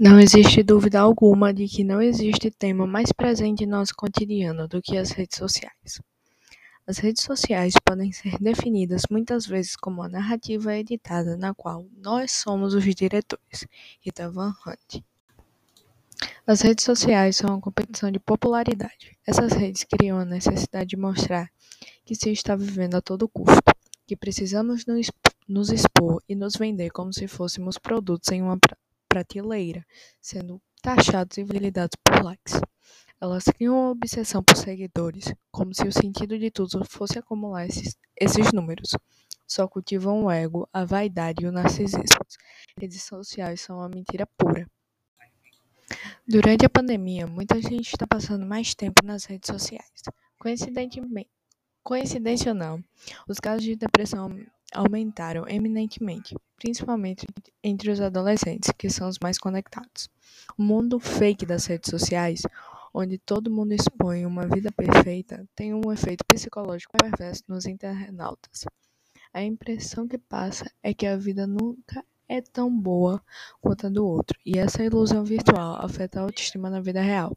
Não existe dúvida alguma de que não existe tema mais presente em nosso cotidiano do que as redes sociais. As redes sociais podem ser definidas muitas vezes como a narrativa editada na qual nós somos os diretores. Rita Van Hunt. As redes sociais são uma competição de popularidade. Essas redes criam a necessidade de mostrar que se está vivendo a todo custo, que precisamos nos expor e nos vender como se fôssemos produtos em uma prateleira, sendo taxados e validados por likes. Elas criam uma obsessão por seguidores, como se o sentido de tudo fosse acumular esses, esses números. Só cultivam o ego, a vaidade e o narcisismo. Redes sociais são uma mentira pura. Durante a pandemia, muita gente está passando mais tempo nas redes sociais. Coincidentemente, coincidência ou não, os casos de depressão aumentaram eminentemente, principalmente entre os adolescentes, que são os mais conectados. O mundo fake das redes sociais, onde todo mundo expõe uma vida perfeita, tem um efeito psicológico perverso nos internautas. A impressão que passa é que a vida nunca é tão boa quanto a do outro, e essa ilusão virtual afeta a autoestima na vida real.